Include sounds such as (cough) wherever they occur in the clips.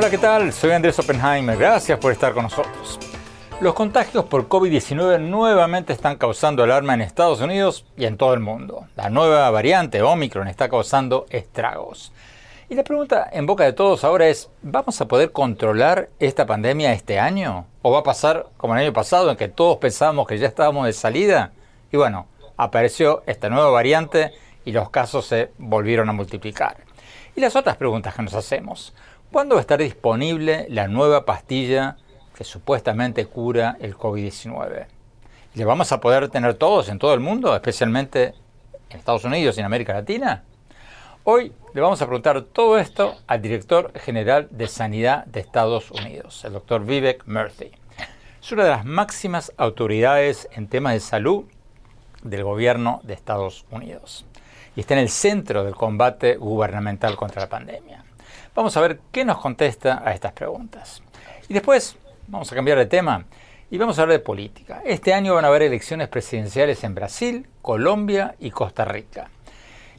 Hola, ¿qué tal? Soy Andrés Oppenheimer. Gracias por estar con nosotros. Los contagios por COVID-19 nuevamente están causando alarma en Estados Unidos y en todo el mundo. La nueva variante Omicron está causando estragos. Y la pregunta en boca de todos ahora es, ¿vamos a poder controlar esta pandemia este año? ¿O va a pasar como el año pasado en que todos pensábamos que ya estábamos de salida? Y bueno, apareció esta nueva variante y los casos se volvieron a multiplicar. Y las otras preguntas que nos hacemos. ¿Cuándo va a estar disponible la nueva pastilla que supuestamente cura el COVID-19. ¿Le vamos a poder tener todos en todo el mundo, especialmente en Estados Unidos y en América Latina? Hoy le vamos a preguntar todo esto al director general de Sanidad de Estados Unidos, el doctor Vivek Murthy. Es una de las máximas autoridades en temas de salud del gobierno de Estados Unidos y está en el centro del combate gubernamental contra la pandemia. Vamos a ver qué nos contesta a estas preguntas. Y después Vamos a cambiar de tema y vamos a hablar de política. Este año van a haber elecciones presidenciales en Brasil, Colombia y Costa Rica.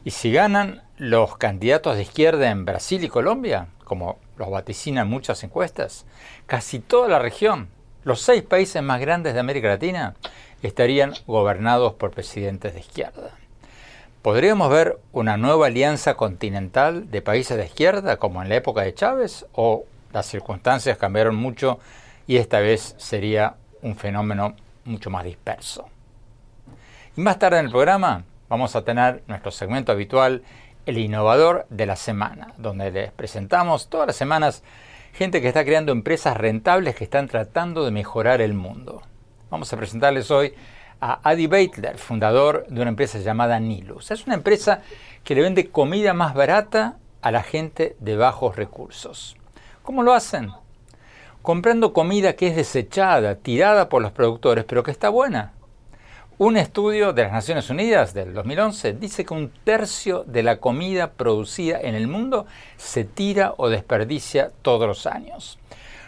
Y si ganan los candidatos de izquierda en Brasil y Colombia, como los vaticinan muchas encuestas, casi toda la región, los seis países más grandes de América Latina, estarían gobernados por presidentes de izquierda. ¿Podríamos ver una nueva alianza continental de países de izquierda como en la época de Chávez o las circunstancias cambiaron mucho y esta vez sería un fenómeno mucho más disperso. Y más tarde en el programa vamos a tener nuestro segmento habitual, el innovador de la semana, donde les presentamos todas las semanas gente que está creando empresas rentables que están tratando de mejorar el mundo. Vamos a presentarles hoy a Adi Beitler, fundador de una empresa llamada Nilus. Es una empresa que le vende comida más barata a la gente de bajos recursos. ¿Cómo lo hacen? comprando comida que es desechada, tirada por los productores, pero que está buena. Un estudio de las Naciones Unidas del 2011 dice que un tercio de la comida producida en el mundo se tira o desperdicia todos los años.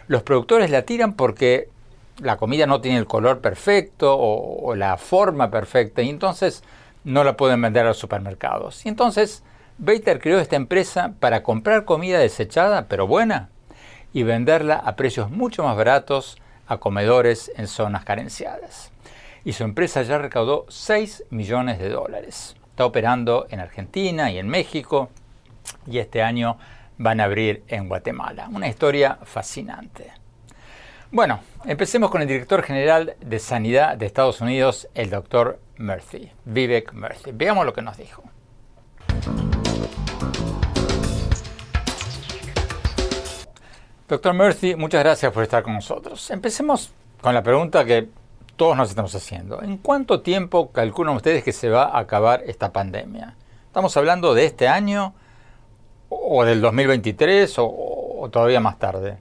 Los productores la tiran porque la comida no tiene el color perfecto o, la forma perfecta y entonces no la pueden vender a los supermercados. Y entonces Bater creó esta empresa para comprar comida desechada pero buena y venderla a precios mucho más baratos a comedores en zonas carenciadas. Y su empresa ya recaudó 6 millones de dólares. Está operando en Argentina y en México y este año van a abrir en Guatemala. Una historia fascinante. Bueno, empecemos con el director general de Sanidad de Estados Unidos, el doctor Murphy, Vivek Murphy. Veamos lo que nos dijo. Doctor Murphy, muchas gracias por estar con nosotros. Empecemos con la pregunta que todos nos estamos haciendo. ¿En cuánto tiempo calculan ustedes que se va a acabar esta pandemia? ¿Estamos hablando de este año o del 2023 o, o todavía más tarde?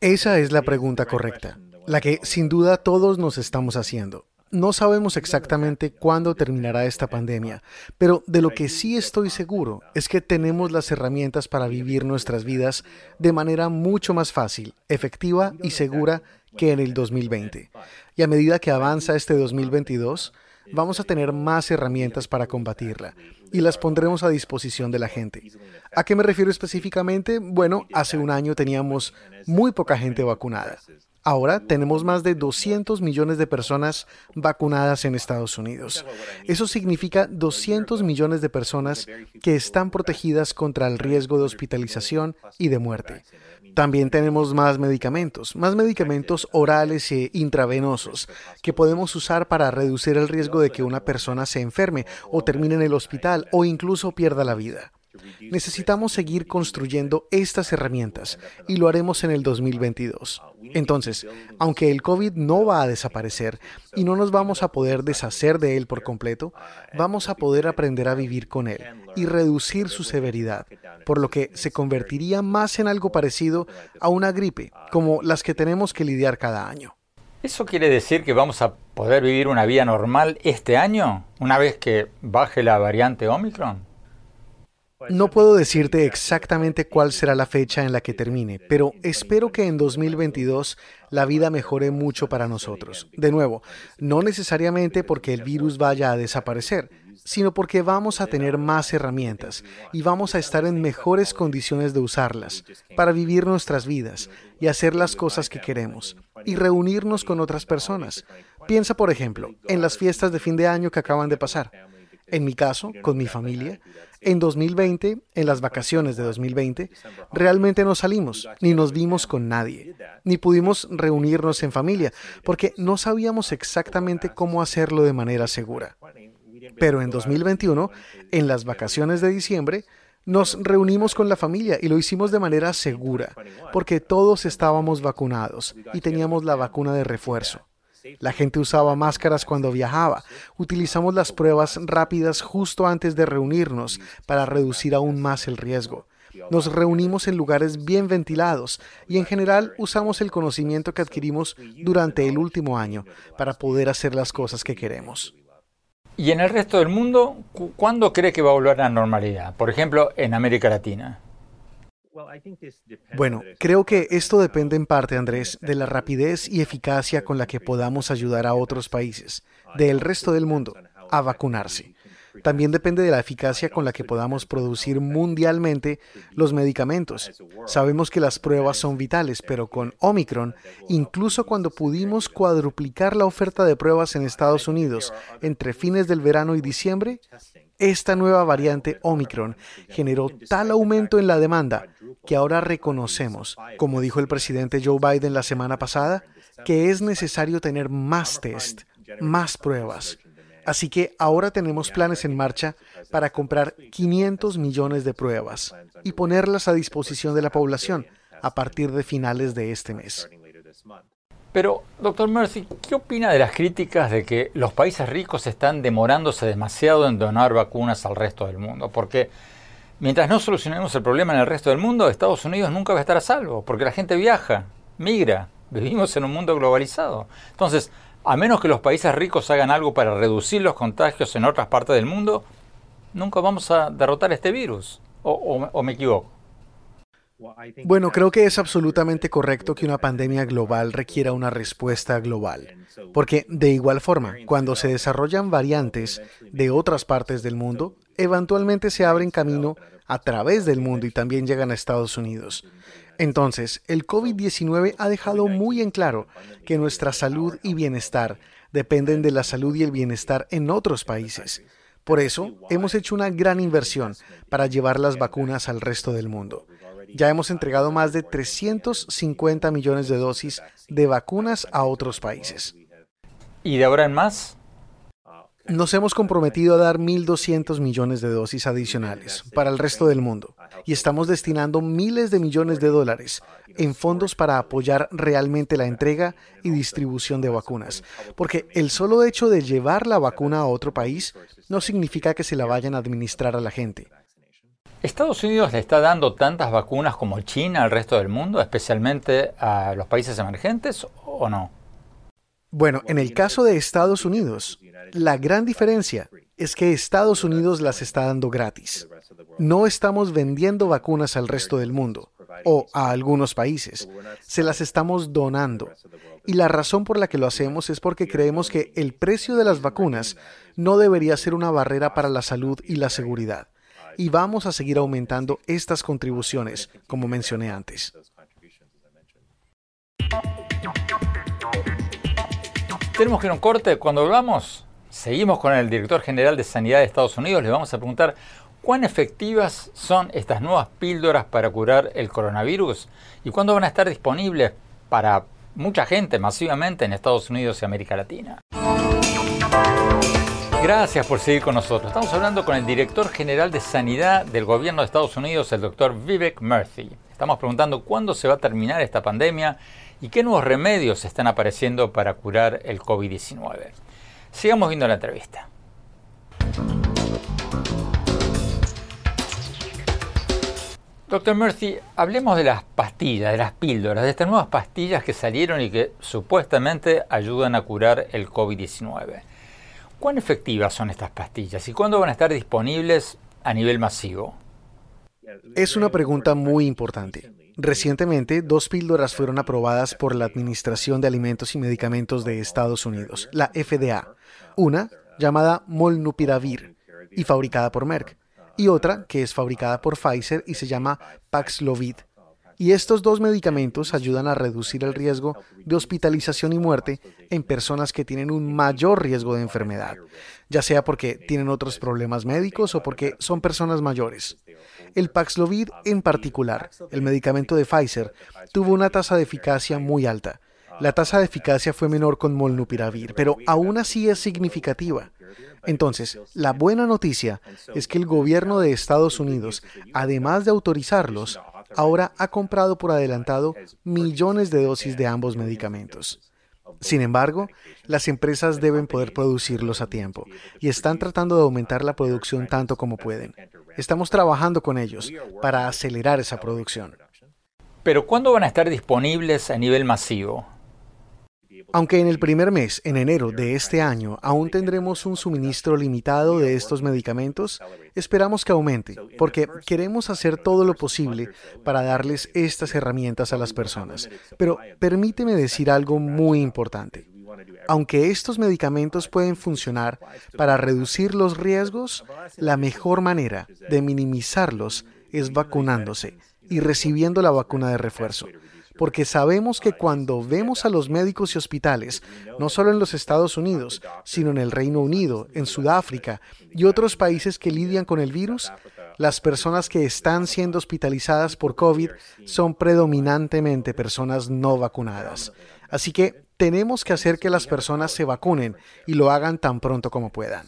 Esa es la pregunta correcta, la que sin duda todos nos estamos haciendo. No sabemos exactamente cuándo terminará esta pandemia, pero de lo que sí estoy seguro es que tenemos las herramientas para vivir nuestras vidas de manera mucho más fácil, efectiva y segura que en el 2020. Y a medida que avanza este 2022, vamos a tener más herramientas para combatirla y las pondremos a disposición de la gente. ¿A qué me refiero específicamente? Bueno, hace un año teníamos muy poca gente vacunada. Ahora tenemos más de 200 millones de personas vacunadas en Estados Unidos. Eso significa 200 millones de personas que están protegidas contra el riesgo de hospitalización y de muerte. También tenemos más medicamentos, más medicamentos orales e intravenosos que podemos usar para reducir el riesgo de que una persona se enferme o termine en el hospital o incluso pierda la vida. Necesitamos seguir construyendo estas herramientas y lo haremos en el 2022. Entonces, aunque el COVID no va a desaparecer y no nos vamos a poder deshacer de él por completo, vamos a poder aprender a vivir con él y reducir su severidad, por lo que se convertiría más en algo parecido a una gripe, como las que tenemos que lidiar cada año. ¿Eso quiere decir que vamos a poder vivir una vida normal este año, una vez que baje la variante Omicron? No puedo decirte exactamente cuál será la fecha en la que termine, pero espero que en 2022 la vida mejore mucho para nosotros. De nuevo, no necesariamente porque el virus vaya a desaparecer, sino porque vamos a tener más herramientas y vamos a estar en mejores condiciones de usarlas para vivir nuestras vidas y hacer las cosas que queremos y reunirnos con otras personas. Piensa, por ejemplo, en las fiestas de fin de año que acaban de pasar. En mi caso, con mi familia, en 2020, en las vacaciones de 2020, realmente no salimos, ni nos vimos con nadie, ni pudimos reunirnos en familia, porque no sabíamos exactamente cómo hacerlo de manera segura. Pero en 2021, en las vacaciones de diciembre, nos reunimos con la familia y lo hicimos de manera segura, porque todos estábamos vacunados y teníamos la vacuna de refuerzo. La gente usaba máscaras cuando viajaba. Utilizamos las pruebas rápidas justo antes de reunirnos para reducir aún más el riesgo. Nos reunimos en lugares bien ventilados y en general usamos el conocimiento que adquirimos durante el último año para poder hacer las cosas que queremos. ¿Y en el resto del mundo, cuándo cree que va a volver a la normalidad? Por ejemplo, en América Latina. Bueno, creo que esto depende en parte, Andrés, de la rapidez y eficacia con la que podamos ayudar a otros países del resto del mundo a vacunarse. También depende de la eficacia con la que podamos producir mundialmente los medicamentos. Sabemos que las pruebas son vitales, pero con Omicron, incluso cuando pudimos cuadruplicar la oferta de pruebas en Estados Unidos entre fines del verano y diciembre, esta nueva variante Omicron generó tal aumento en la demanda que ahora reconocemos, como dijo el presidente Joe Biden la semana pasada, que es necesario tener más test, más pruebas. Así que ahora tenemos planes en marcha para comprar 500 millones de pruebas y ponerlas a disposición de la población a partir de finales de este mes. Pero, doctor Mercy, ¿qué opina de las críticas de que los países ricos están demorándose demasiado en donar vacunas al resto del mundo? Porque mientras no solucionemos el problema en el resto del mundo, Estados Unidos nunca va a estar a salvo, porque la gente viaja, migra, vivimos en un mundo globalizado. Entonces, a menos que los países ricos hagan algo para reducir los contagios en otras partes del mundo, nunca vamos a derrotar este virus. o me equivoco? Bueno, creo que es absolutamente correcto que una pandemia global requiera una respuesta global, porque de igual forma, cuando se desarrollan variantes de otras partes del mundo, eventualmente se abren camino a través del mundo y también llegan a Estados Unidos. Entonces, el COVID-19 ha dejado muy en claro que nuestra salud y bienestar dependen de la salud y el bienestar en otros países. Por eso, hemos hecho una gran inversión para llevar las vacunas al resto del mundo. Ya hemos entregado más de 350 millones de dosis de vacunas a otros países. ¿Y de ahora en más? Nos hemos comprometido a dar 1.200 millones de dosis adicionales para el resto del mundo y estamos destinando miles de millones de dólares en fondos para apoyar realmente la entrega y distribución de vacunas, porque el solo hecho de llevar la vacuna a otro país no significa que se la vayan a administrar a la gente. ¿Estados Unidos le está dando tantas vacunas como China al resto del mundo, especialmente a los países emergentes, o no? Bueno, en el caso de Estados Unidos, la gran diferencia es que Estados Unidos las está dando gratis. No estamos vendiendo vacunas al resto del mundo o a algunos países. Se las estamos donando. Y la razón por la que lo hacemos es porque creemos que el precio de las vacunas no debería ser una barrera para la salud y la seguridad y vamos a seguir aumentando estas contribuciones, como mencioné antes. Tenemos que ir a un corte. Cuando volvamos, seguimos con el director general de Sanidad de Estados Unidos. Le vamos a preguntar cuán efectivas son estas nuevas píldoras para curar el coronavirus y cuándo van a estar disponibles para mucha gente masivamente en Estados Unidos y América Latina. Gracias por seguir con nosotros. Estamos hablando con el director general de Sanidad del gobierno de Estados Unidos, el doctor Vivek Murthy. Estamos preguntando cuándo se va a terminar esta pandemia y qué nuevos remedios están apareciendo para curar el COVID-19. Sigamos viendo la entrevista. Doctor Murphy, hablemos de las pastillas, de las píldoras, de estas nuevas pastillas que salieron y que supuestamente ayudan a curar el COVID-19. ¿Cuán efectivas son estas pastillas y cuándo van a estar disponibles a nivel masivo? Es una pregunta muy importante. Recientemente, dos píldoras fueron aprobadas por la Administración de Alimentos y Medicamentos de Estados Unidos, la FDA. Una, llamada Molnupiravir, y fabricada por Merck, y otra, que es fabricada por Pfizer y se llama Paxlovid. Y estos dos medicamentos ayudan a reducir el riesgo de hospitalización y muerte en personas que tienen un mayor riesgo de enfermedad, ya sea porque tienen otros problemas médicos o porque son personas mayores. El Paxlovid en particular, el medicamento de Pfizer, tuvo una tasa de eficacia muy alta. La tasa de eficacia fue menor con Molnupiravir, pero aún así es significativa. Entonces, la buena noticia es que el gobierno de Estados Unidos, además de autorizarlos, ahora ha comprado por adelantado millones de dosis de ambos medicamentos. Sin embargo, las empresas deben poder producirlos a tiempo y están tratando de aumentar la producción tanto como pueden. Estamos trabajando con ellos para acelerar esa producción. Pero ¿cuándo van a estar disponibles a nivel masivo? Aunque en el primer mes, en enero de este año, aún tendremos un suministro limitado de estos medicamentos, esperamos que aumente, porque queremos hacer todo lo posible para darles estas herramientas a las personas. Pero permíteme decir algo muy importante. Aunque estos medicamentos pueden funcionar para reducir los riesgos, la mejor manera de minimizarlos es vacunándose y recibiendo la vacuna de refuerzo porque sabemos que cuando vemos a los médicos y hospitales, no solo en los Estados Unidos, sino en el Reino Unido, en Sudáfrica y otros países que lidian con el virus, las personas que están siendo hospitalizadas por COVID son predominantemente personas no vacunadas. Así que tenemos que hacer que las personas se vacunen y lo hagan tan pronto como puedan.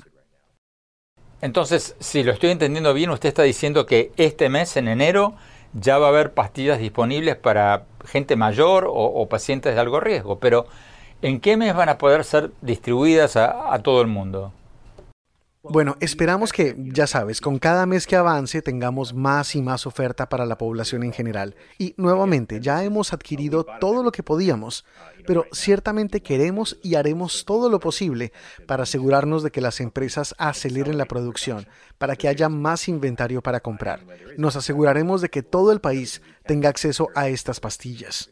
Entonces, si lo estoy entendiendo bien, usted está diciendo que este mes, en enero, ya va a haber pastillas disponibles para gente mayor o, pacientes de algo riesgo, pero ¿en qué mes van a poder ser distribuidas a todo el mundo? Bueno, esperamos que, ya sabes, con cada mes que avance tengamos más y más oferta para la población en general. Y nuevamente, ya hemos adquirido todo lo que podíamos, pero ciertamente queremos y haremos todo lo posible para asegurarnos de que las empresas aceleren la producción, para que haya más inventario para comprar. Nos aseguraremos de que todo el país tenga acceso a estas pastillas.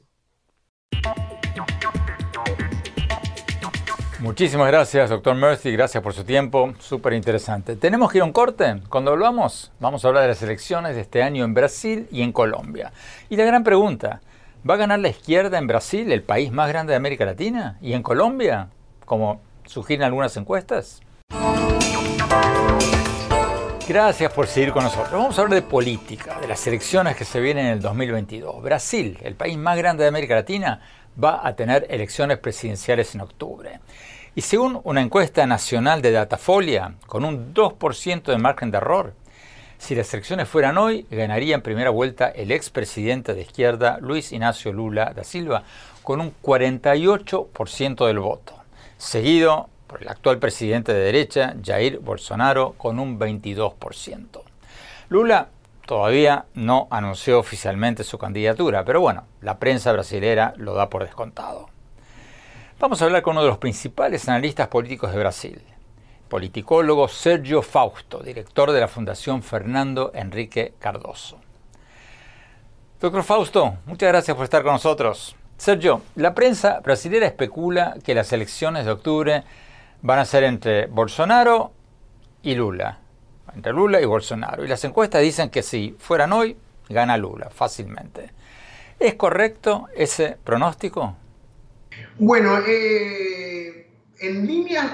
Muchísimas gracias, doctor Mercy. Gracias por su tiempo. Súper interesante. Tenemos que ir a un corte. Cuando volvamos, vamos a hablar de las elecciones de este año en Brasil y en Colombia. Y la gran pregunta, ¿va a ganar la izquierda en Brasil, el país más grande de América Latina? ¿Y en Colombia, como sugieren algunas encuestas? Gracias por seguir con nosotros. Vamos a hablar de política, de las elecciones que se vienen en el 2022. Brasil, el país más grande de América Latina, va a tener elecciones presidenciales en octubre. Y según una encuesta nacional de Datafolia, con un 2% de margen de error, si las elecciones fueran hoy, ganaría en primera vuelta el expresidente de izquierda Luis Ignacio Lula da Silva con un 48% del voto, seguido por el actual presidente de derecha, Jair Bolsonaro, con un 22%. Lula todavía no anunció oficialmente su candidatura, pero bueno, la prensa brasilera lo da por descontado. Vamos a hablar con uno de los principales analistas políticos de Brasil, politicólogo Sergio Fausto, director de la Fundación Fernando Enrique Cardoso. Doctor Fausto, muchas gracias por estar con nosotros. Sergio, la prensa brasilera especula que las elecciones de octubre van a ser entre Bolsonaro y Lula entre Lula y Bolsonaro. Y las encuestas dicen que si fueran hoy, gana Lula fácilmente. ¿Es correcto ese pronóstico? Bueno, eh, en líneas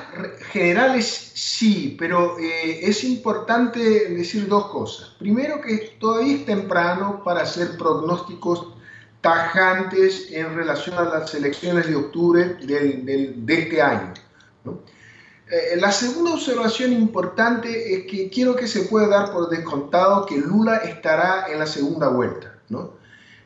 generales sí, pero eh, es importante decir dos cosas. Primero que todavía es temprano para hacer pronósticos tajantes en relación a las elecciones de octubre de este año. ¿no? Eh, la segunda observación importante es que quiero que se pueda dar por descontado que Lula estará en la segunda vuelta, ¿no?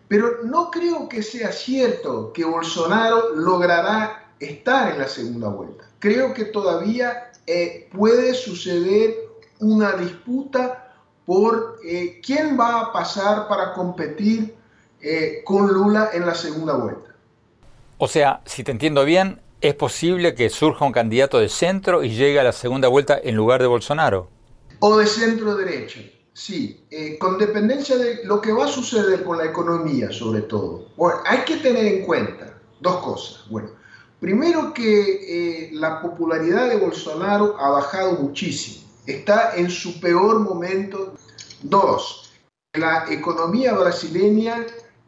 Pero no creo que sea cierto que Bolsonaro logrará estar en la segunda vuelta. Creo que todavía eh, puede suceder una disputa por eh, quién va a pasar para competir con Lula en la segunda vuelta. O sea, si te entiendo bien, ¿Es posible que surja un candidato de centro y llegue a la segunda vuelta en lugar de Bolsonaro? O de centro derecha. Sí, eh, con dependencia de lo que va a suceder con la economía, sobre todo. Bueno, hay que tener en cuenta dos cosas. Bueno, primero que eh, la popularidad de Bolsonaro ha bajado muchísimo, está en su peor momento. Dos, la economía brasileña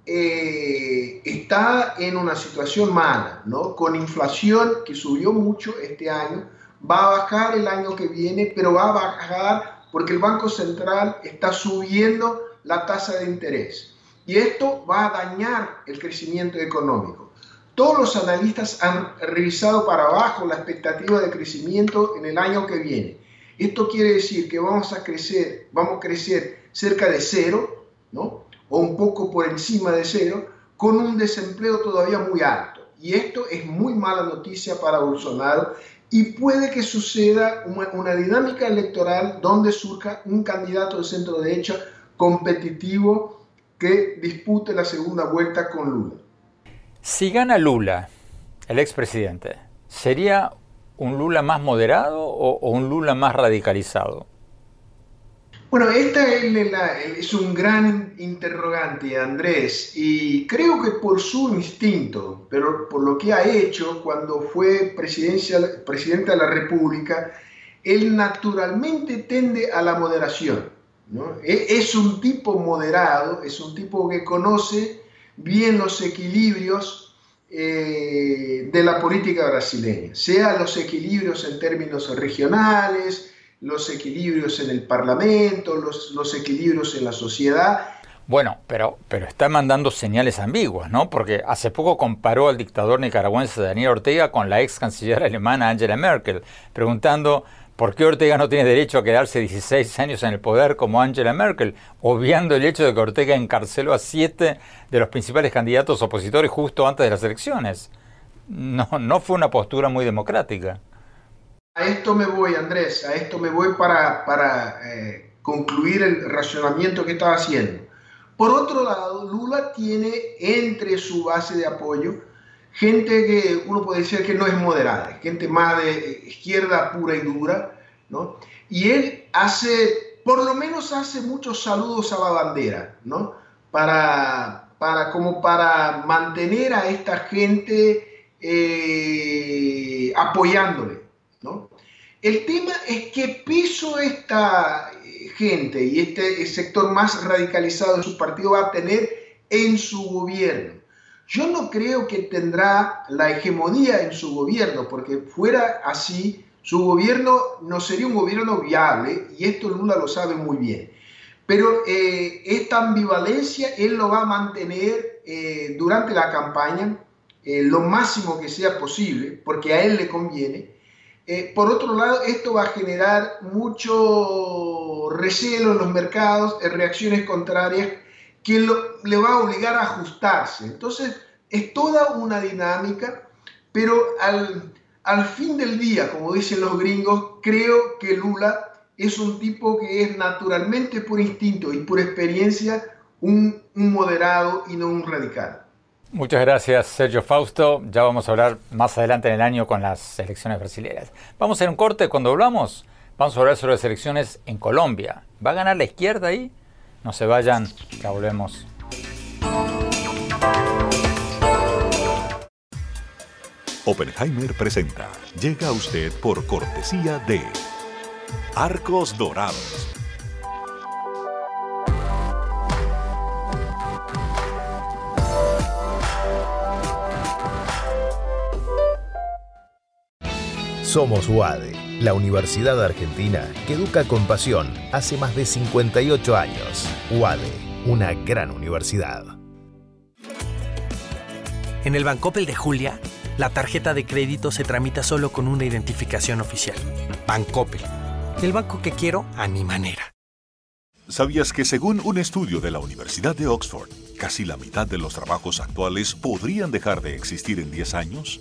eh, está en una situación mala, ¿no? Con inflación que subió mucho este año, va a bajar el año que viene, pero va a bajar porque el Banco Central está subiendo la tasa de interés. Y esto va a dañar el crecimiento económico. Todos los analistas han revisado para abajo la expectativa de crecimiento en el año que viene. Esto quiere decir que vamos a crecer, vamos a crecer cerca de cero, ¿no? O un poco por encima de cero, con un desempleo todavía muy alto. Y esto es muy mala noticia para Bolsonaro y puede que suceda una, dinámica electoral donde surja un candidato de centro derecha competitivo que dispute la segunda vuelta con Lula. Si gana Lula, el expresidente, ¿sería un Lula más moderado o un Lula más radicalizado? Bueno, esta es, un gran interrogante, Andrés, y creo que por su instinto, pero por lo que ha hecho cuando fue presidente de la República, él naturalmente tende a la moderación. E, es un tipo moderado, es un tipo que conoce bien los equilibrios eh, de la política brasileña, sea los equilibrios en términos regionales, los equilibrios en el Parlamento, los, los equilibrios en la sociedad. Bueno, pero, pero está mandando señales ambiguas, ¿no? Porque hace poco comparó al dictador nicaragüense Daniel Ortega con la ex canciller alemana Angela Merkel, preguntando por qué Ortega no tiene derecho a quedarse 16 años en el poder como Angela Merkel, obviando el hecho de que Ortega encarceló a siete de los principales candidatos opositores justo antes de las elecciones. No, no fue una postura muy democrática. A esto me voy, Andrés, a esto me voy para, para eh, concluir el racionamiento que estaba haciendo. Por otro lado, Lula tiene entre su base de apoyo gente que uno puede decir que no es moderada, gente más de izquierda pura y dura, ¿no? Y él hace, por lo menos hace muchos saludos a la bandera, ¿no? Para, para como para mantener a esta gente eh, apoyándole. El tema es qué piso esta eh, gente y este sector más radicalizado de su partido va a tener en su gobierno. Yo no creo que tendrá la hegemonía en su gobierno, porque fuera así, su gobierno no sería un gobierno viable, y esto Lula lo sabe muy bien. Pero eh, esta ambivalencia él lo va a mantener eh, durante la campaña lo máximo que sea posible, porque a él le conviene eh, por otro lado, esto va a generar mucho recelo en los mercados, en reacciones contrarias, que le va a obligar a ajustarse. Entonces, es toda una dinámica, pero al, al fin del día, como dicen los gringos, creo que Lula es un tipo que es naturalmente por instinto y por experiencia un moderado y no un radical. Muchas gracias, Sergio Fausto. Ya vamos a hablar más adelante en el año con las elecciones brasileñas. Vamos a hacer un corte. Cuando hablamos, vamos a hablar sobre las elecciones en Colombia. ¿Va a ganar la izquierda ahí? No se vayan, ya volvemos. Oppenheimer presenta. Llega a usted por cortesía de Arcos Dorados Somos UADE, la Universidad Argentina que educa con pasión hace más de 58 años. UADE, una gran universidad. En el Bancopel de Julia, la tarjeta de crédito se tramita solo con una identificación oficial. Bancopel, el banco que quiero a mi manera. ¿Sabías que según un estudio de la Universidad de Oxford, casi la mitad de los trabajos actuales podrían dejar de existir en 10 años?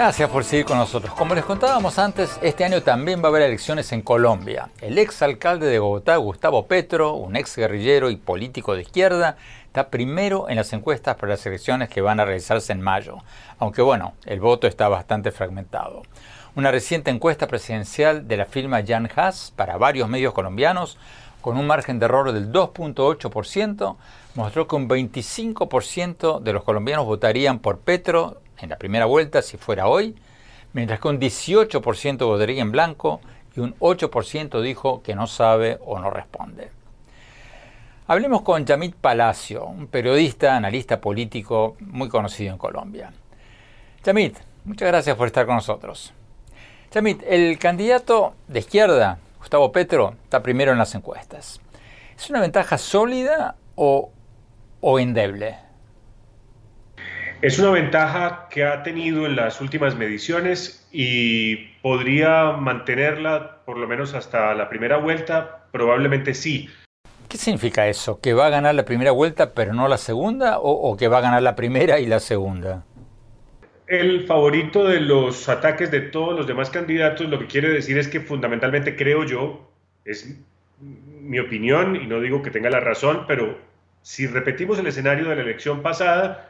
Gracias por seguir con nosotros. Como les contábamos antes, este año también va a haber elecciones en Colombia. El ex alcalde de Bogotá, Gustavo Petro, un ex guerrillero y político de izquierda, está primero en las encuestas para las elecciones que van a realizarse en mayo. Aunque bueno, el voto está bastante fragmentado. Una reciente encuesta presidencial de la firma Jan Haas para varios medios colombianos, con un margen de error del 2.8%, mostró que un 25% de los colombianos votarían por Petro en la primera vuelta si fuera hoy, mientras que un 18% votaría en blanco y un 8% dijo que no sabe o no responde. Hablemos con Yamit Palacio, un periodista, analista político muy conocido en Colombia. Yamit, muchas gracias por estar con nosotros. Yamit, el candidato de izquierda, Gustavo Petro, está primero en las encuestas. ¿Es una ventaja sólida o, o endeble? Es una ventaja que ha tenido en las últimas mediciones y podría mantenerla por lo menos hasta la primera vuelta, probablemente sí. ¿Qué significa eso? ¿Que va a ganar la primera vuelta pero no la segunda? ¿O, que va a ganar la primera y la segunda? El favorito de los ataques de todos los demás candidatos lo que quiere decir es que fundamentalmente creo yo, es mi opinión y no digo que tenga la razón, pero si repetimos el escenario de la elección pasada,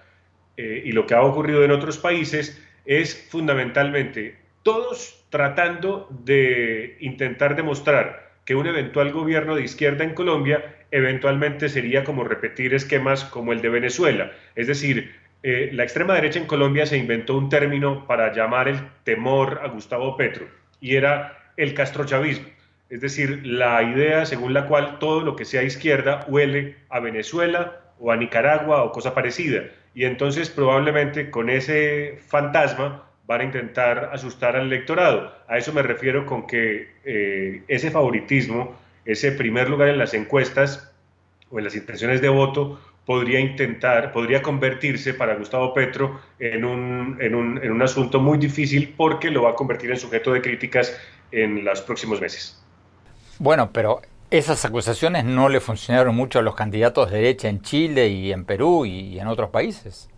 eh, y lo que ha ocurrido en otros países es fundamentalmente todos tratando de intentar demostrar que un eventual gobierno de izquierda en Colombia eventualmente sería como repetir esquemas como el de Venezuela. Es decir, eh, la extrema derecha en Colombia se inventó un término para llamar el temor a Gustavo Petro y era el castrochavismo. Es decir, la idea según la cual todo lo que sea izquierda huele a Venezuela o a Nicaragua o cosa parecida y entonces probablemente con ese fantasma van a intentar asustar al electorado. A eso me refiero con que eh, ese favoritismo, ese primer lugar en las encuestas o en las intenciones de voto, podría intentar, podría convertirse para Gustavo Petro en un, en un, en un asunto muy difícil porque lo va a convertir en sujeto de críticas en los próximos meses. Bueno, pero esas acusaciones no le funcionaron mucho a los candidatos de derecha en Chile y en Perú y en otros países.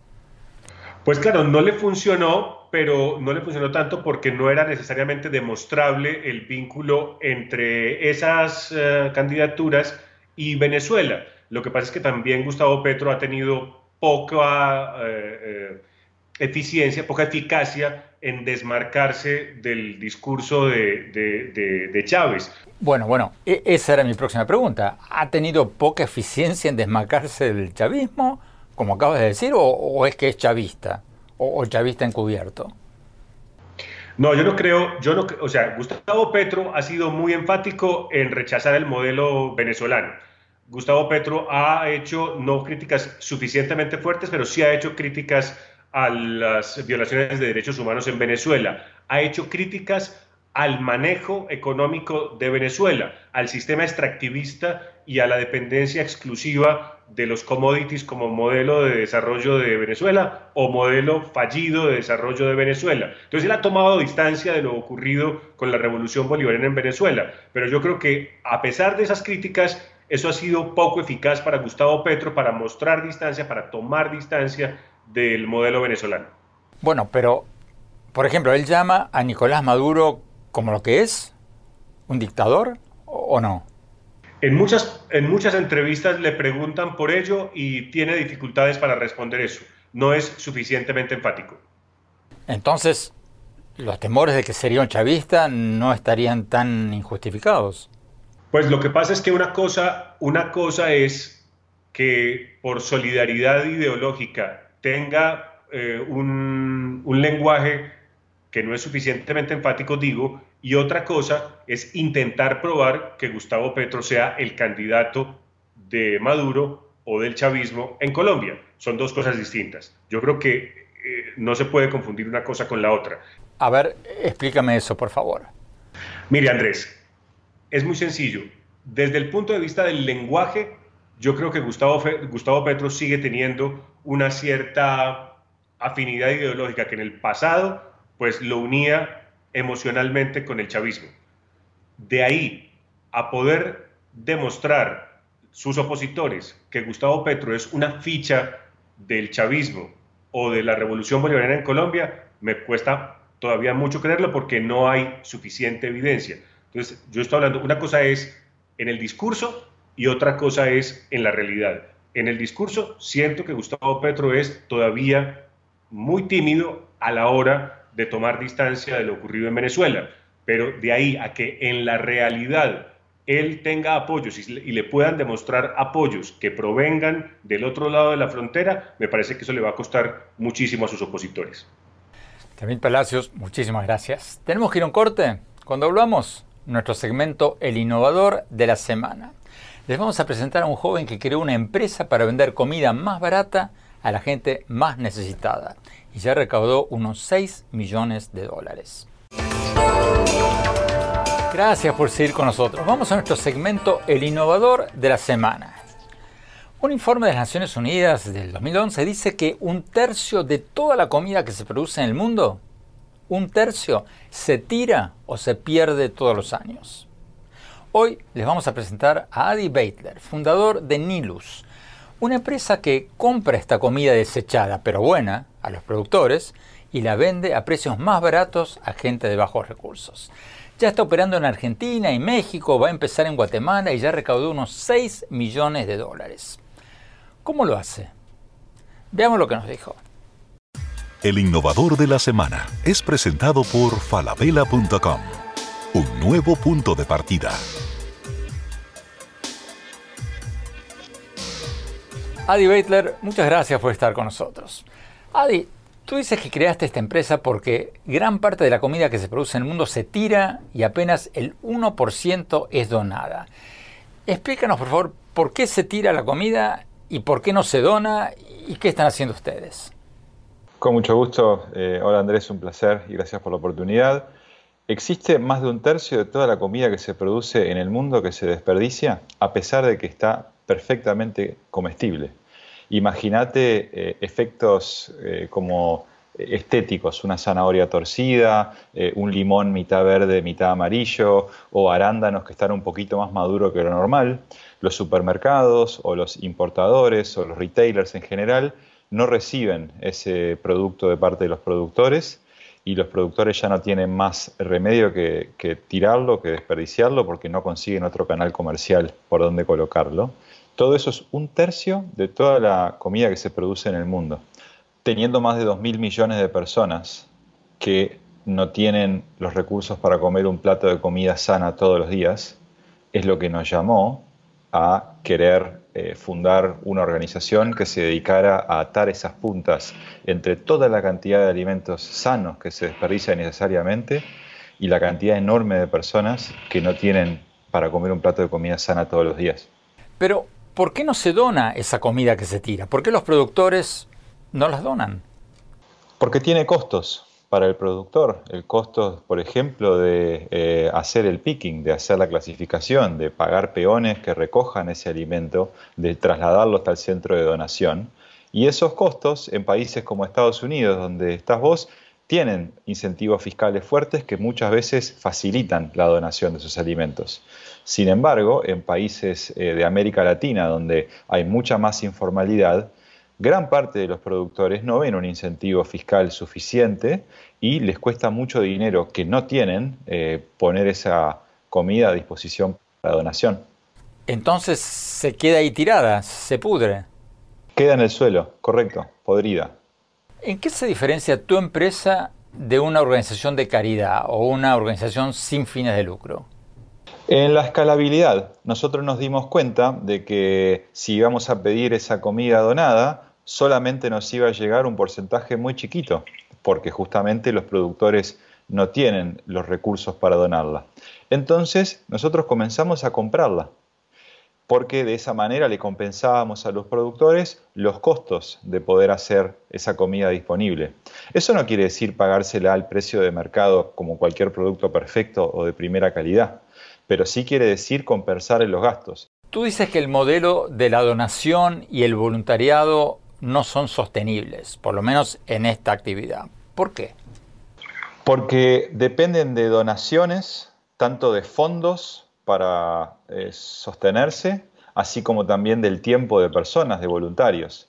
Pues claro, no le funcionó, pero no le funcionó tanto porque no era necesariamente demostrable el vínculo entre esas eh, candidaturas y Venezuela. Lo que pasa es que también Gustavo Petro ha tenido poca eh, eh, eficiencia, poca eficacia en desmarcarse del discurso de, Chávez. Bueno, bueno, e, esa era mi próxima pregunta. ¿Ha tenido poca eficiencia en desmarcarse del chavismo, como acabas de decir, o, es que es chavista, o, chavista encubierto? No, yo no creo, yo no, o sea, Gustavo Petro ha sido muy enfático en rechazar el modelo venezolano. Gustavo Petro ha hecho no críticas suficientemente fuertes, pero sí ha hecho críticas a las violaciones de derechos humanos en Venezuela, ha hecho críticas al manejo económico de Venezuela, al sistema extractivista y a la dependencia exclusiva de los commodities como modelo de desarrollo de Venezuela o modelo fallido de desarrollo de Venezuela. Entonces él ha tomado distancia de lo ocurrido con la revolución bolivariana en Venezuela, pero yo creo que a pesar de esas críticas, eso ha sido poco eficaz para Gustavo Petro para mostrar distancia, para tomar distancia del modelo venezolano. Bueno, pero, por ejemplo, él llama a Nicolás Maduro como lo que es, un dictador o no. En muchas, en muchas entrevistas le preguntan por ello y tiene dificultades para responder eso. No es suficientemente enfático. Entonces, los temores de que sería un chavista no estarían tan injustificados. Pues lo que pasa es que una cosa, una cosa es que por solidaridad ideológica tenga eh, un, lenguaje que no es suficientemente enfático, digo, y otra cosa es intentar probar que Gustavo Petro sea el candidato de Maduro o del chavismo en Colombia. Son dos cosas distintas. Yo creo que eh, no se puede confundir una cosa con la otra. A ver, explícame eso, por favor. Mire, Andrés, es muy sencillo. Desde el punto de vista del lenguaje, yo creo que Gustavo, Gustavo Petro sigue teniendo una cierta afinidad ideológica que en el pasado pues lo unía emocionalmente con el chavismo. De ahí a poder demostrar sus opositores que Gustavo Petro es una ficha del chavismo o de la revolución bolivariana en Colombia, me cuesta todavía mucho creerlo porque no hay suficiente evidencia. Entonces, yo estoy hablando, una cosa es en el discurso y otra cosa es en la realidad. En el discurso siento que Gustavo Petro es todavía muy tímido a la hora de tomar distancia de lo ocurrido en Venezuela, pero de ahí a que en la realidad él tenga apoyos y, le puedan demostrar apoyos que provengan del otro lado de la frontera, me parece que eso le va a costar muchísimo a sus opositores. También Palacios, muchísimas gracias. ¿Tenemos que ir a un corte? Cuando hablamos, nuestro segmento El Innovador de la Semana. Les vamos a presentar a un joven que creó una empresa para vender comida más barata a la gente más necesitada y ya recaudó unos 6 millones de dólares. Gracias por seguir con nosotros. Vamos a nuestro segmento El Innovador de la Semana. Un informe de las Naciones Unidas del 2011 dice que un tercio de toda la comida que se produce en el mundo, un tercio, se tira o se pierde todos los años. Hoy les vamos a presentar a Adi Beitler, fundador de Nilus, una empresa que compra esta comida desechada, pero buena, a los productores y la vende a precios más baratos a gente de bajos recursos. Ya está operando en Argentina y México, va a empezar en Guatemala y ya recaudó unos 6 millones de dólares. ¿Cómo lo hace? Veamos lo que nos dijo. El innovador de la semana es presentado por falabella.com. Un nuevo punto de partida. Adi Beitler, muchas gracias por estar con nosotros. Adi, Tú dices que creaste esta empresa porque gran parte de la comida que se produce en el mundo se tira y apenas el 1% es donada. Explícanos, por favor, por qué se tira la comida y por qué no se dona y qué están haciendo ustedes. Con mucho gusto. Eh, hola Andrés, un placer y gracias por la oportunidad. Existe más de un tercio de toda la comida que se produce en el mundo que se desperdicia, a pesar de que está perfectamente comestible. Imagínate eh, efectos eh, como estéticos, una zanahoria torcida, eh, un limón mitad verde, mitad amarillo, o arándanos que están un poquito más maduros que lo normal. Los supermercados o los importadores o los retailers en general no reciben ese producto de parte de los productores y los productores ya no tienen más remedio que, que tirarlo, que desperdiciarlo, porque no consiguen otro canal comercial por donde colocarlo. Todo eso es un tercio de toda la comida que se produce en el mundo. Teniendo más de 2.000 millones de personas que no tienen los recursos para comer un plato de comida sana todos los días, es lo que nos llamó a querer eh, fundar una organización que se dedicara a atar esas puntas entre toda la cantidad de alimentos sanos que se desperdicia necesariamente y la cantidad enorme de personas que no tienen para comer un plato de comida sana todos los días. Pero ¿por qué no se dona esa comida que se tira? ¿Por qué los productores no las donan? Porque tiene costos para el productor. El costo, por ejemplo, de eh, hacer el picking, de hacer la clasificación, de pagar peones que recojan ese alimento, de trasladarlo hasta el centro de donación. Y esos costos en países como Estados Unidos, donde estás vos, tienen incentivos fiscales fuertes que muchas veces facilitan la donación de esos alimentos. Sin embargo, en países eh, de América Latina, donde hay mucha más informalidad, gran parte de los productores no ven un incentivo fiscal suficiente y les cuesta mucho dinero que no tienen eh, poner esa comida a disposición para donación. Entonces se queda ahí tirada, se pudre. Queda en el suelo, correcto, podrida. ¿En qué se diferencia tu empresa de una organización de caridad o una organización sin fines de lucro? En la escalabilidad, nosotros nos dimos cuenta de que si íbamos a pedir esa comida donada, solamente nos iba a llegar un porcentaje muy chiquito, porque justamente los productores no tienen los recursos para donarla. Entonces, nosotros comenzamos a comprarla, porque de esa manera le compensábamos a los productores los costos de poder hacer esa comida disponible. Eso no quiere decir pagársela al precio de mercado como cualquier producto perfecto o de primera calidad pero sí quiere decir compensar en los gastos. Tú dices que el modelo de la donación y el voluntariado no son sostenibles, por lo menos en esta actividad. ¿Por qué? Porque dependen de donaciones, tanto de fondos para eh, sostenerse, así como también del tiempo de personas, de voluntarios.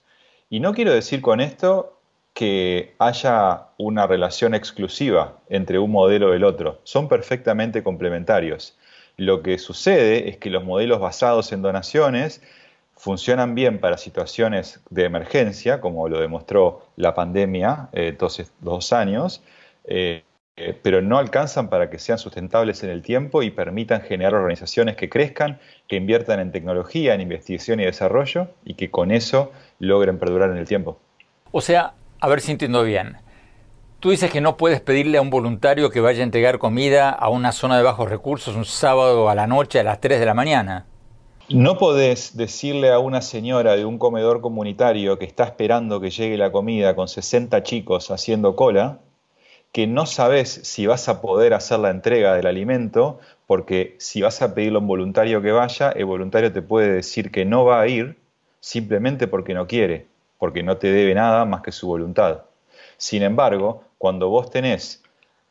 Y no quiero decir con esto que haya una relación exclusiva entre un modelo y el otro. Son perfectamente complementarios. Lo que sucede es que los modelos basados en donaciones funcionan bien para situaciones de emergencia, como lo demostró la pandemia eh, dos, años, eh, eh, pero no alcanzan para que sean sustentables en el tiempo y permitan generar organizaciones que crezcan, que inviertan en tecnología, en investigación y desarrollo y que con eso logren perdurar en el tiempo. O sea, a ver si entiendo bien. Tú dices que no puedes pedirle a un voluntario que vaya a entregar comida a una zona de bajos recursos un sábado a la noche a las 3 de la mañana. No podés decirle a una señora de un comedor comunitario que está esperando que llegue la comida con 60 chicos haciendo cola, que no sabes si vas a poder hacer la entrega del alimento, porque si vas a pedirle a un voluntario que vaya, el voluntario te puede decir que no va a ir simplemente porque no quiere porque no te debe nada más que su voluntad. Sin embargo, cuando vos tenés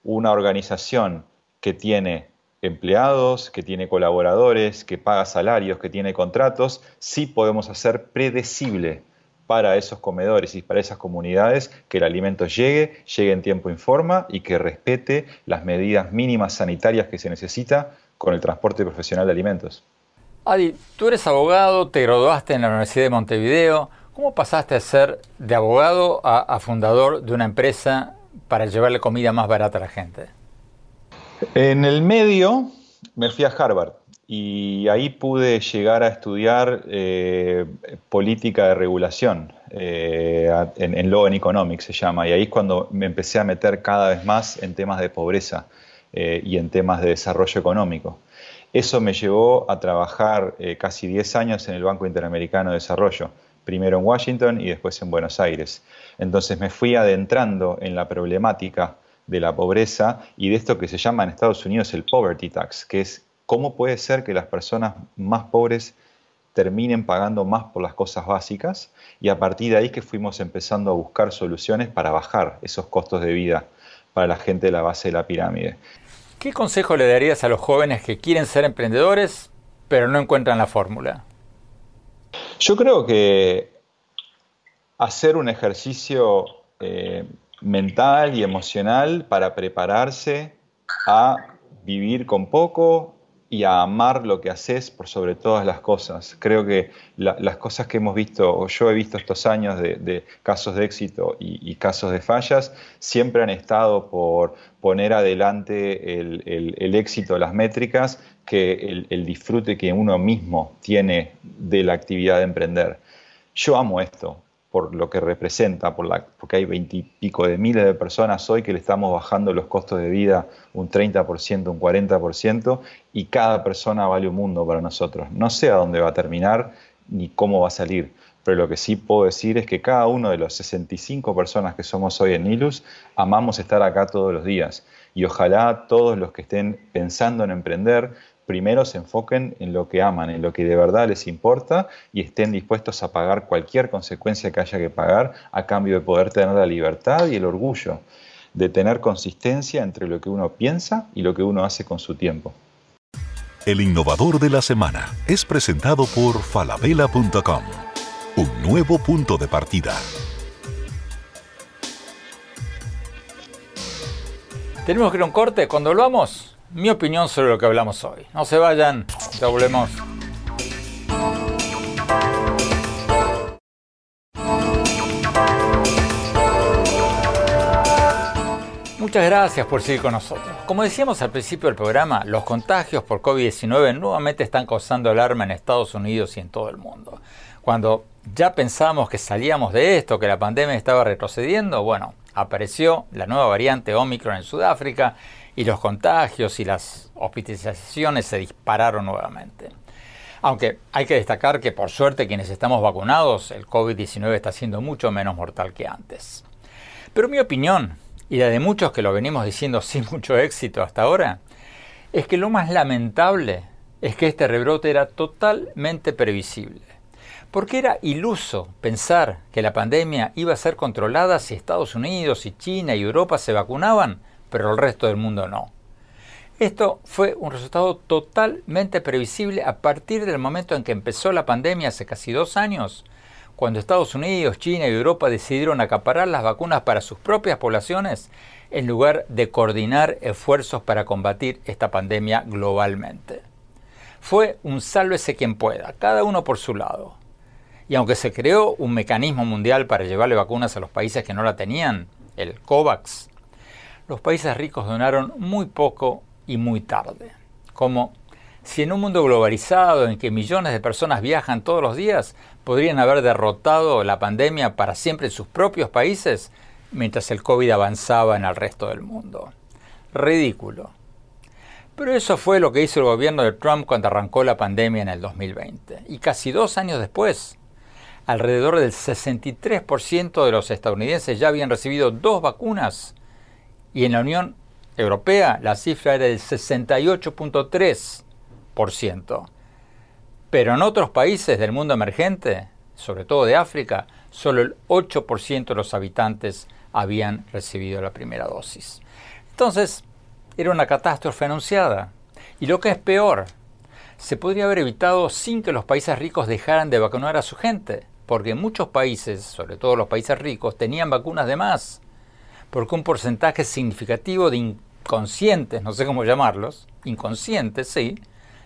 una organización que tiene empleados, que tiene colaboradores, que paga salarios, que tiene contratos, sí podemos hacer predecible para esos comedores y para esas comunidades que el alimento llegue, llegue en tiempo y forma y que respete las medidas mínimas sanitarias que se necesita con el transporte profesional de alimentos. Adi, tú eres abogado, te graduaste en la Universidad de Montevideo, ¿Cómo pasaste a ser de abogado a, fundador de una empresa para llevarle comida más barata a la gente? En el medio me fui a Harvard y ahí pude llegar a estudiar eh, política de regulación, eh, en, Law and Economics se llama, y ahí es cuando me empecé a meter cada vez más en temas de pobreza eh, y en temas de desarrollo económico. Eso me llevó a trabajar casi 10 años en el Banco Interamericano de Desarrollo primero en Washington y después en Buenos Aires. Entonces me fui adentrando en la problemática de la pobreza y de esto que se llama en Estados Unidos el poverty tax, que es cómo puede ser que las personas más pobres terminen pagando más por las cosas básicas y a partir de ahí que fuimos empezando a buscar soluciones para bajar esos costos de vida para la gente de la base de la pirámide. ¿Qué consejo le darías a los jóvenes que quieren ser emprendedores pero no encuentran la fórmula? Yo creo que hacer un ejercicio eh, mental y emocional para prepararse a vivir con poco y a amar lo que haces por sobre todas las cosas. Creo que las cosas que hemos visto, o yo he visto estos años de, casos de éxito y, casos de fallas, siempre han estado por poner adelante el, éxito, las métricas, que el, disfrute que uno mismo tiene de la actividad de emprender. Yo amo esto por lo que representa, por la, porque hay veintipico de miles de personas hoy que le estamos bajando los costos de vida un 30%, un 40%, y cada persona vale un mundo para nosotros. No sé a dónde va a terminar ni cómo va a salir, pero lo que sí puedo decir es que cada uno de los 65 personas que somos hoy en Nilus amamos estar acá todos los días. Y ojalá todos los que estén pensando en emprender primero se enfoquen en lo que aman, en lo que de verdad les importa y estén dispuestos a pagar cualquier consecuencia que haya que pagar a cambio de poder tener la libertad y el orgullo de tener consistencia entre lo que uno piensa y lo que uno hace con su tiempo. El innovador de la semana es presentado por falabella.com, un nuevo punto de partida. Tenemos que ir a un corte. Cuando volvamos, mi opinión sobre lo que hablamos hoy. No se vayan, ya volvemos. Muchas gracias por seguir con nosotros. Como decíamos al principio del programa, los contagios por COVID-19 nuevamente están causando alarma en Estados Unidos y en todo el mundo. Cuando ya pensamos que salíamos de esto, que la pandemia estaba retrocediendo, bueno, apareció la nueva variante Omicron en Sudáfrica y los contagios y las hospitalizaciones se dispararon nuevamente. Aunque hay que destacar que por suerte quienes estamos vacunados, el COVID-19 está siendo mucho menos mortal que antes. Pero mi opinión, y la de muchos que lo venimos diciendo sin mucho éxito hasta ahora, es que lo más lamentable es que este rebrote era totalmente previsible. Porque era iluso pensar que la pandemia iba a ser controlada si Estados Unidos y China y Europa se vacunaban pero el resto del mundo no. Esto fue un resultado totalmente previsible a partir del momento en que empezó la pandemia hace casi dos años, cuando Estados Unidos, China y Europa decidieron acaparar las vacunas para sus propias poblaciones en lugar de coordinar esfuerzos para combatir esta pandemia globalmente. Fue un sálvese quien pueda, cada uno por su lado. Y aunque se creó un mecanismo mundial para llevarle vacunas a los países que no la tenían, el COVAX, los países ricos donaron muy poco y muy tarde. Como si en un mundo globalizado en que millones de personas viajan todos los días, podrían haber derrotado la pandemia para siempre en sus propios países, mientras el COVID avanzaba en el resto del mundo. Ridículo. Pero eso fue lo que hizo el gobierno de Trump cuando arrancó la pandemia en el 2020. Y casi dos años después, alrededor del 63% de los estadounidenses ya habían recibido dos vacunas y en la Unión Europea la cifra era del 68.3%. Pero en otros países del mundo emergente, sobre todo de África, solo el 8% de los habitantes habían recibido la primera dosis. Entonces, era una catástrofe anunciada. Y lo que es peor, se podría haber evitado sin que los países ricos dejaran de vacunar a su gente, porque muchos países, sobre todo los países ricos, tenían vacunas de más, porque un porcentaje significativo de inconscientes, no sé cómo llamarlos, inconscientes, sí,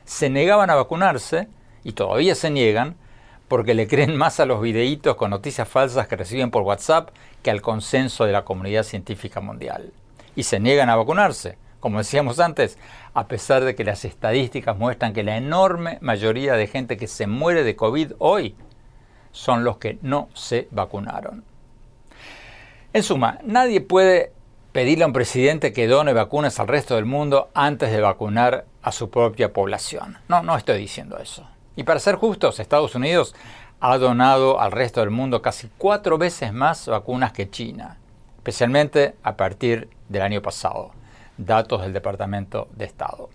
se negaban a vacunarse, y todavía se niegan, porque le creen (laughs) más a los videitos con noticias falsas que reciben por WhatsApp que al consenso de la comunidad científica mundial. Y se niegan a vacunarse, como decíamos antes, a pesar de que las estadísticas muestran que la enorme mayoría de gente que se muere de COVID hoy son los que no se vacunaron. En suma, nadie puede pedirle a un presidente que done vacunas al resto del mundo antes de vacunar a su propia población. No, no estoy diciendo eso. Y para ser justos, Estados Unidos ha donado al resto del mundo casi cuatro veces más vacunas que China, especialmente a partir del año pasado, datos del Departamento de Estado.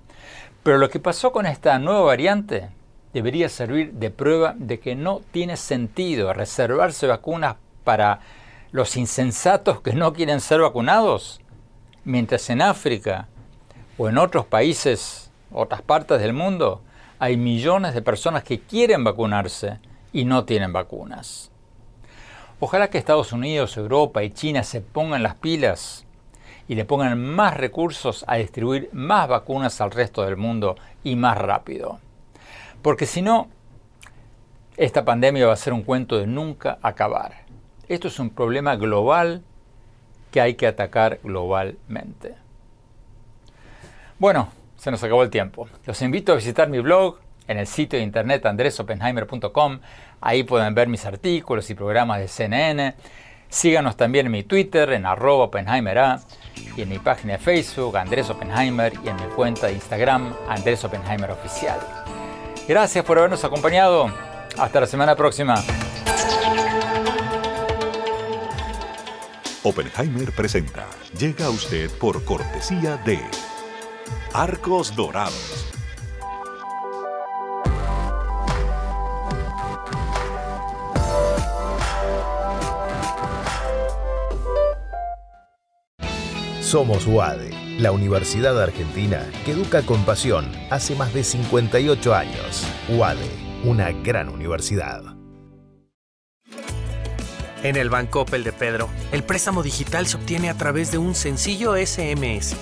Pero lo que pasó con esta nueva variante debería servir de prueba de que no tiene sentido reservarse vacunas para los insensatos que no quieren ser vacunados, mientras en África o en otros países, otras partes del mundo, hay millones de personas que quieren vacunarse y no tienen vacunas. Ojalá que Estados Unidos, Europa y China se pongan las pilas y le pongan más recursos a distribuir más vacunas al resto del mundo y más rápido. Porque si no, esta pandemia va a ser un cuento de nunca acabar. Esto es un problema global que hay que atacar globalmente. Bueno, se nos acabó el tiempo. Los invito a visitar mi blog en el sitio de internet andresopenheimer.com. Ahí pueden ver mis artículos y programas de CNN. Síganos también en mi Twitter, en arroba Oppenheimer y en mi página de Facebook, Andrés Oppenheimer, y en mi cuenta de Instagram, Andrés Oppenheimer Oficial. Gracias por habernos acompañado. Hasta la semana próxima. Oppenheimer presenta. Llega a usted por cortesía de Arcos Dorados. Somos UADE, la Universidad Argentina que educa con pasión hace más de 58 años. UADE, una gran universidad. En el Banco Opel de Pedro, el préstamo digital se obtiene a través de un sencillo SMS.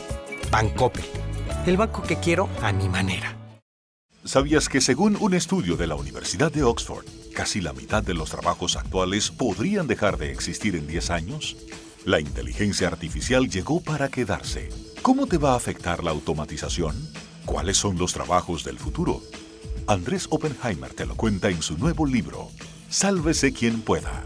Bancopel, el banco que quiero a mi manera. ¿Sabías que según un estudio de la Universidad de Oxford, casi la mitad de los trabajos actuales podrían dejar de existir en 10 años? La inteligencia artificial llegó para quedarse. ¿Cómo te va a afectar la automatización? ¿Cuáles son los trabajos del futuro? Andrés Oppenheimer te lo cuenta en su nuevo libro, Sálvese quien pueda.